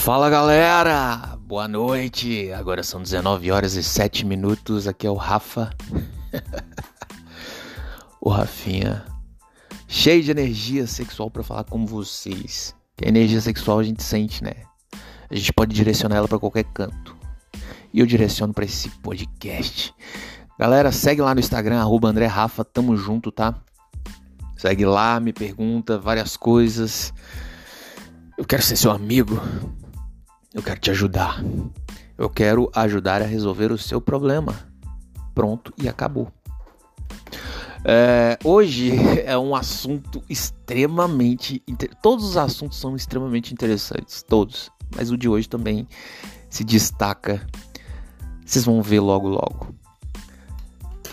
Fala galera, boa noite. Agora são 19 horas e 7 minutos. Aqui é o Rafa, o Rafinha, cheio de energia sexual para falar com vocês. Que a energia sexual a gente sente, né? A gente pode direcionar ela para qualquer canto. E eu direciono para esse podcast. Galera, segue lá no Instagram, arroba André Rafa, tamo junto, tá? Segue lá, me pergunta várias coisas. Eu quero ser seu amigo. Eu quero te ajudar. Eu quero ajudar a resolver o seu problema. Pronto e acabou. É, hoje é um assunto extremamente. Todos os assuntos são extremamente interessantes, todos. Mas o de hoje também se destaca. Vocês vão ver logo, logo.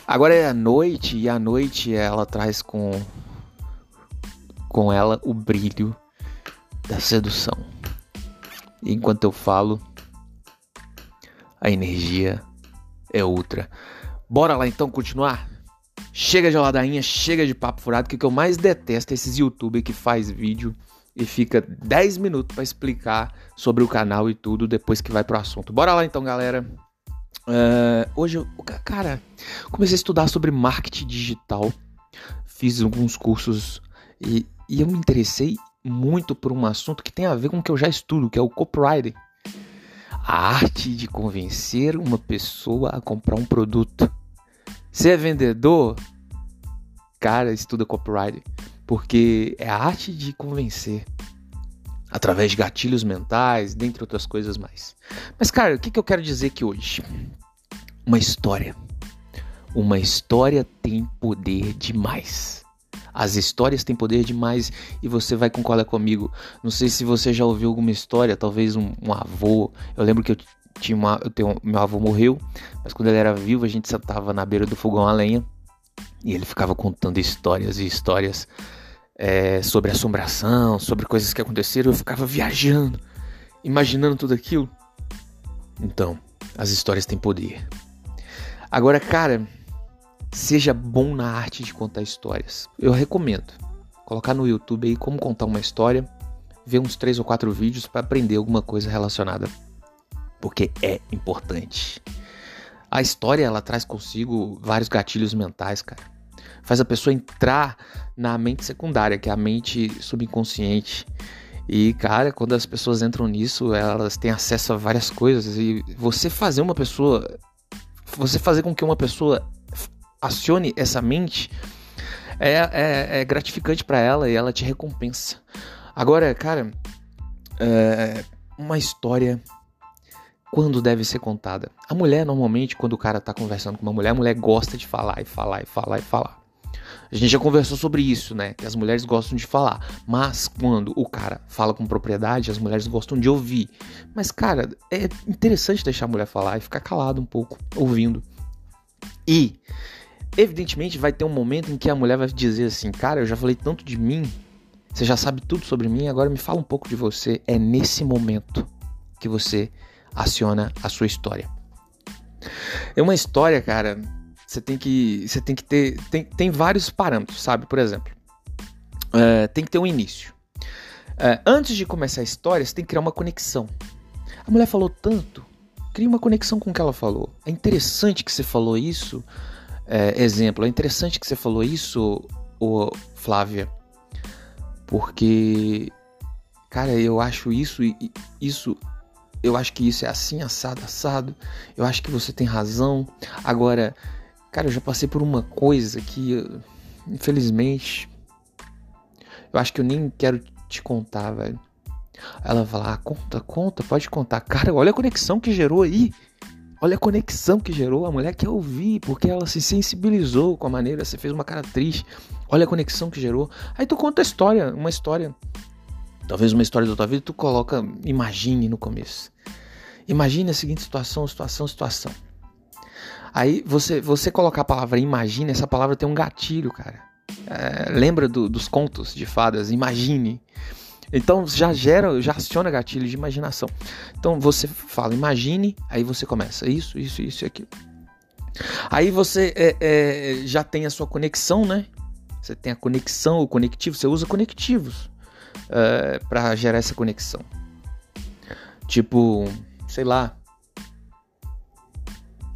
Agora é a noite e a noite ela traz com com ela o brilho da sedução. Enquanto eu falo, a energia é outra. Bora lá então continuar? Chega de ladainha, chega de papo furado, que o que eu mais detesto é esses youtubers que faz vídeo e fica 10 minutos para explicar sobre o canal e tudo depois que vai pro assunto. Bora lá então, galera. Uh, hoje, eu, cara, comecei a estudar sobre marketing digital, fiz alguns cursos e, e eu me interessei muito por um assunto que tem a ver com o que eu já estudo, que é o copywriting. A arte de convencer uma pessoa a comprar um produto. Você é vendedor? Cara, estuda copywriting, porque é a arte de convencer através de gatilhos mentais, dentre outras coisas mais. Mas, cara, o que, que eu quero dizer aqui hoje? Uma história. Uma história tem poder demais. As histórias têm poder demais e você vai concordar comigo. Não sei se você já ouviu alguma história, talvez um, um avô. Eu lembro que eu tinha uma, eu tenho, meu avô morreu, mas quando ele era vivo a gente sentava na beira do fogão a lenha e ele ficava contando histórias e histórias é, sobre assombração, sobre coisas que aconteceram. Eu ficava viajando, imaginando tudo aquilo. Então, as histórias têm poder. Agora, cara, seja bom na arte de contar histórias. Eu recomendo colocar no YouTube aí como contar uma história, ver uns três ou quatro vídeos para aprender alguma coisa relacionada, porque é importante. A história ela traz consigo vários gatilhos mentais, cara. Faz a pessoa entrar na mente secundária, que é a mente subconsciente. E, cara, quando as pessoas entram nisso, elas têm acesso a várias coisas. E você fazer uma pessoa. Você fazer com que uma pessoa acione essa mente, é, é, é gratificante para ela e ela te recompensa. Agora, cara, é uma história quando deve ser contada. A mulher, normalmente, quando o cara tá conversando com uma mulher, a mulher gosta de falar e falar e falar e falar. A gente já conversou sobre isso, né? Que as mulheres gostam de falar. Mas quando o cara fala com propriedade, as mulheres gostam de ouvir. Mas, cara, é interessante deixar a mulher falar e ficar calado um pouco, ouvindo. E Evidentemente vai ter um momento em que a mulher vai dizer assim: Cara, eu já falei tanto de mim, você já sabe tudo sobre mim, agora me fala um pouco de você. É nesse momento que você aciona a sua história. É uma história, cara, você tem que, você tem que ter. Tem, tem vários parâmetros, sabe? Por exemplo, é, tem que ter um início. É, antes de começar a história, você tem que criar uma conexão. A mulher falou tanto, cria uma conexão com o que ela falou. É interessante que você falou isso é, exemplo. É interessante que você falou isso, ô, Flávia, porque, cara, eu acho isso isso eu acho que isso é assim assado assado. Eu acho que você tem razão. Agora, cara, eu já passei por uma coisa que, infelizmente, eu acho que eu nem quero te contar, velho. Ela falar, ah, conta, conta, pode contar. Cara, olha a conexão que gerou aí. Olha a conexão que gerou. A mulher quer ouvir, porque ela se sensibilizou com a maneira, você fez uma cara triste. Olha a conexão que gerou. Aí tu conta a história, uma história. Talvez uma história da tua vida, tu coloca, imagine no começo. Imagine a seguinte situação, situação, situação. Aí você, você colocar a palavra imagine, essa palavra tem um gatilho, cara. É, lembra do, dos contos de fadas? Imagine. Então já gera, já aciona gatilho de imaginação. Então você fala, imagine, aí você começa isso, isso, isso e aquilo. Aí você é, é, já tem a sua conexão, né? Você tem a conexão, o conectivo, você usa conectivos é, para gerar essa conexão. Tipo, sei lá,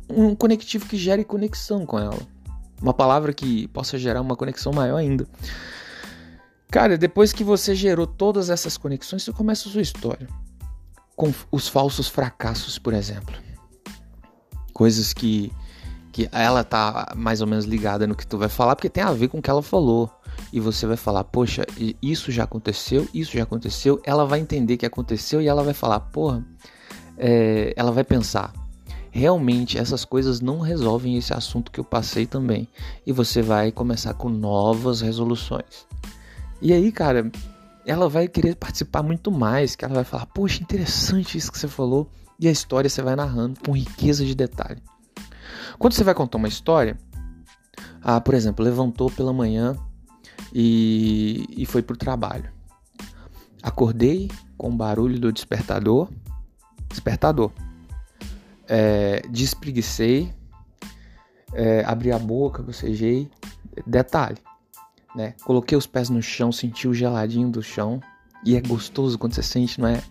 um conectivo que gere conexão com ela. Uma palavra que possa gerar uma conexão maior ainda. Cara, depois que você gerou todas essas conexões, você começa a sua história. Com os falsos fracassos, por exemplo. Coisas que, que ela tá mais ou menos ligada no que tu vai falar, porque tem a ver com o que ela falou. E você vai falar, poxa, isso já aconteceu, isso já aconteceu. Ela vai entender que aconteceu e ela vai falar, porra, é, ela vai pensar, realmente essas coisas não resolvem esse assunto que eu passei também. E você vai começar com novas resoluções. E aí, cara, ela vai querer participar muito mais, que ela vai falar, poxa, interessante isso que você falou. E a história você vai narrando com riqueza de detalhe. Quando você vai contar uma história, ah, por exemplo, levantou pela manhã e, e foi pro trabalho. Acordei com o barulho do despertador. Despertador é, despreguicei, é, abri a boca, bocejei. Detalhe, né? Coloquei os pés no chão, senti o geladinho do chão. E é gostoso quando você sente, não é?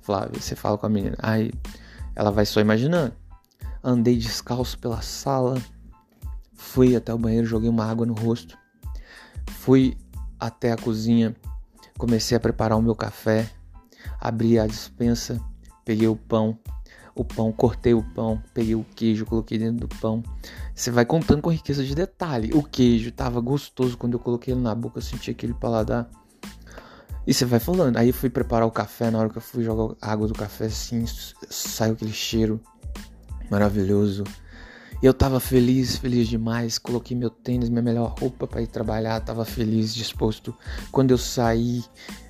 Flávio, você fala com a menina. Aí ela vai só imaginando. Andei descalço pela sala. Fui até o banheiro, joguei uma água no rosto. Fui até a cozinha. Comecei a preparar o meu café. Abri a dispensa. Peguei o pão o pão, cortei o pão, peguei o queijo, coloquei dentro do pão. Você vai contando com riqueza de detalhe. O queijo estava gostoso quando eu coloquei ele na boca, eu senti aquele paladar. E você vai falando. Aí eu fui preparar o café, na hora que eu fui jogar a água do café, assim, saiu aquele cheiro maravilhoso. E eu tava feliz, feliz demais. Coloquei meu tênis, minha melhor roupa para ir trabalhar. Tava feliz, disposto. Quando eu saí,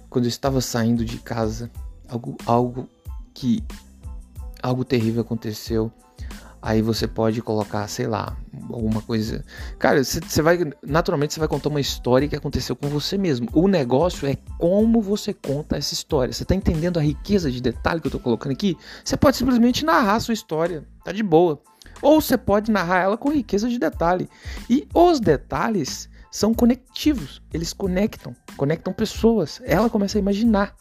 quando eu estava saindo de casa, algo, algo que algo terrível aconteceu, aí você pode colocar, sei lá, alguma coisa. Cara, você vai. Naturalmente você vai contar uma história que aconteceu com você mesmo. O negócio é como você conta essa história. Você tá entendendo a riqueza de detalhe que eu tô colocando aqui? Você pode simplesmente narrar a sua história, tá de boa. Ou você pode narrar ela com riqueza de detalhe. E os detalhes são conectivos, eles conectam, conectam pessoas. Ela começa a imaginar.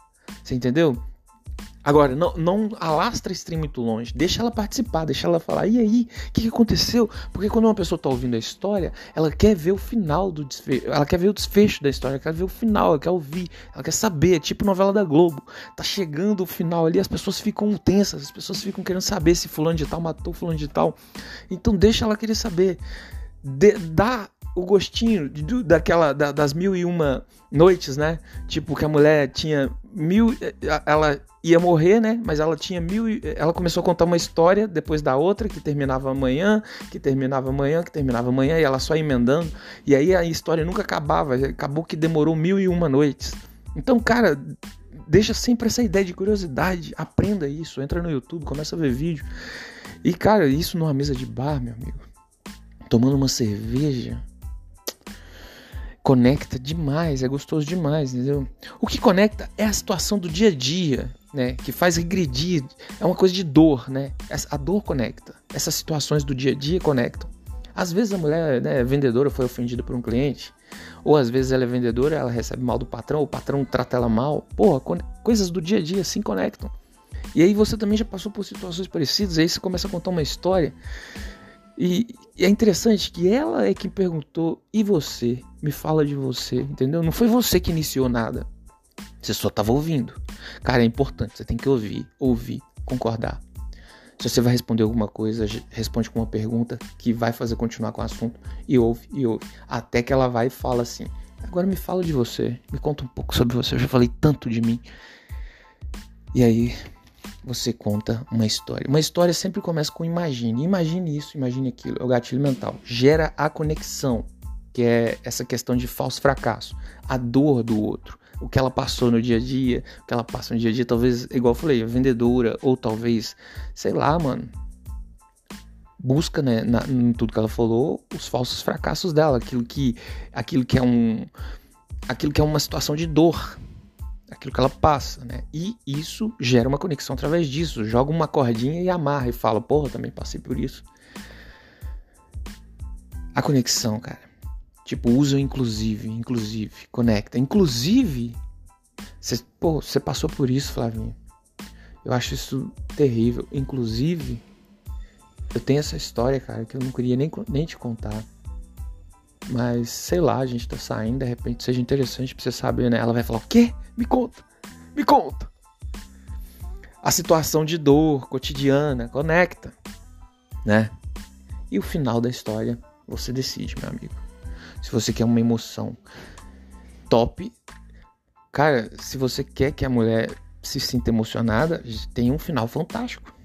Você entendeu? Agora, não, não alastra esse trem muito longe. Deixa ela participar, deixa ela falar. E aí, o que, que, aconteceu? Porque quando uma pessoa está ouvindo a história, ela quer ver o final do desfecho. Ela quer ver o desfecho da história, ela quer ver o final, ela quer ouvir, ela quer saber. É tipo novela da Globo. Tá chegando o final ali, as pessoas ficam tensas, as pessoas ficam querendo saber se fulano de tal matou fulano de tal. Então deixa ela querer saber. De, dá o gostinho de, daquela da, das mil e uma noites, né? Tipo que a mulher tinha mil, eh, ela ia morrer, né? Mas ela tinha mil. Ela começou a contar uma história depois da outra, que terminava amanhã, que terminava amanhã, que terminava amanhã, e ela só emendando. E aí a história nunca acabava. Acabou que demorou mil e uma noites. Então, cara, deixa sempre essa ideia de curiosidade. Aprenda isso. Entra no YouTube, começa a ver vídeo. E, cara, isso numa mesa de bar, meu amigo. Tomando uma cerveja conecta demais, é gostoso demais, entendeu? O que conecta é a situação do dia a dia, né? Que faz regredir, é uma coisa de dor, né? A dor conecta, essas situações do dia a dia conectam. Às vezes a mulher né, vendedora foi ofendida por um cliente, ou às vezes ela é vendedora, ela recebe mal do patrão, o patrão trata ela mal. Porra, coisas do dia a dia assim conectam. E aí você também já passou por situações parecidas, aí você começa a contar uma história e, e, é interessante que ela é quem perguntou, e você? Me fala de você, entendeu? Não foi você que iniciou nada. Você só estava ouvindo. Cara, é importante, você tem que ouvir, ouvir, concordar. Se você vai responder alguma coisa, responde com uma pergunta que vai fazer continuar com o assunto e ouve e ouve. Até que ela vai e fala assim: Agora me fala de você, me conta um pouco sobre você. Eu já falei tanto de mim. E aí você conta uma história. Uma história sempre começa com imagine. Imagine isso, imagine aquilo. É o gatilho mental. Gera a conexão, que é essa questão de falso fracasso. A dor do outro. O que ela passou no dia a dia, o que ela passa no dia a dia, talvez, igual eu falei, a vendedora, ou talvez, sei lá, mano, busca né, na, em tudo que ela falou os falsos fracassos dela, aquilo que, aquilo que é um, aquilo que é uma situação de dor, aquilo que ela passa, né? E isso gera uma conexão através disso. Joga uma cordinha e amarra e fala, porra, também passei por isso. A conexão, cara. Tipo, usa inclusive, inclusive, conecta. Inclusive, você, pô, você passou por isso, Flavinho. Eu acho isso terrível. Inclusive, eu tenho essa história, cara, que eu não queria nem, nem te contar. Mas, sei lá, a gente tá saindo, de repente seja interessante pra você saber, né? Ela vai falar: O quê? Me conta! Me conta! A situação de dor cotidiana conecta, né? E o final da história, você decide, meu amigo. Se você quer uma emoção top, cara, se você quer que a mulher se sinta emocionada, tem um final fantástico,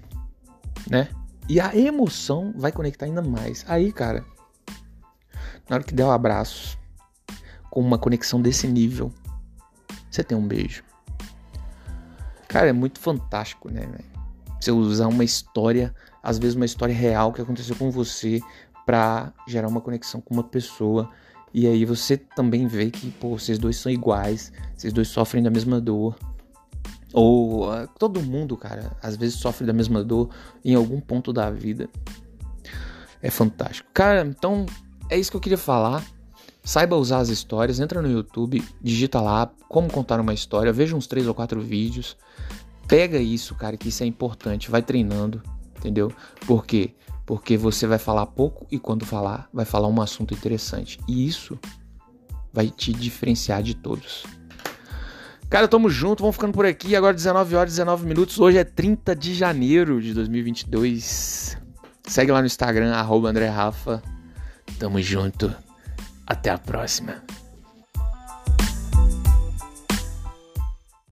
né? E a emoção vai conectar ainda mais. Aí, cara, na hora que der o um abraço, com uma conexão desse nível, você tem um beijo. Cara, é muito fantástico, né, Você usar uma história, às vezes uma história real que aconteceu com você, para gerar uma conexão com uma pessoa. E aí você também vê que, pô, vocês dois são iguais, vocês dois sofrem da mesma dor. Ou uh, todo mundo, cara, às vezes sofre da mesma dor em algum ponto da vida. É fantástico. Cara, então é isso que eu queria falar. Saiba usar as histórias, entra no YouTube, digita lá como contar uma história, veja uns três ou quatro vídeos. Pega isso, cara, que isso é importante, vai treinando, entendeu? Por quê? Porque você vai falar pouco e quando falar, vai falar um assunto interessante. E isso vai te diferenciar de todos. Cara, tamo junto, vamos ficando por aqui. Agora 19 horas 19 minutos. Hoje é 30 de janeiro de 2022. Segue lá no Instagram, arroba André Rafa. Tamo junto. Até a próxima.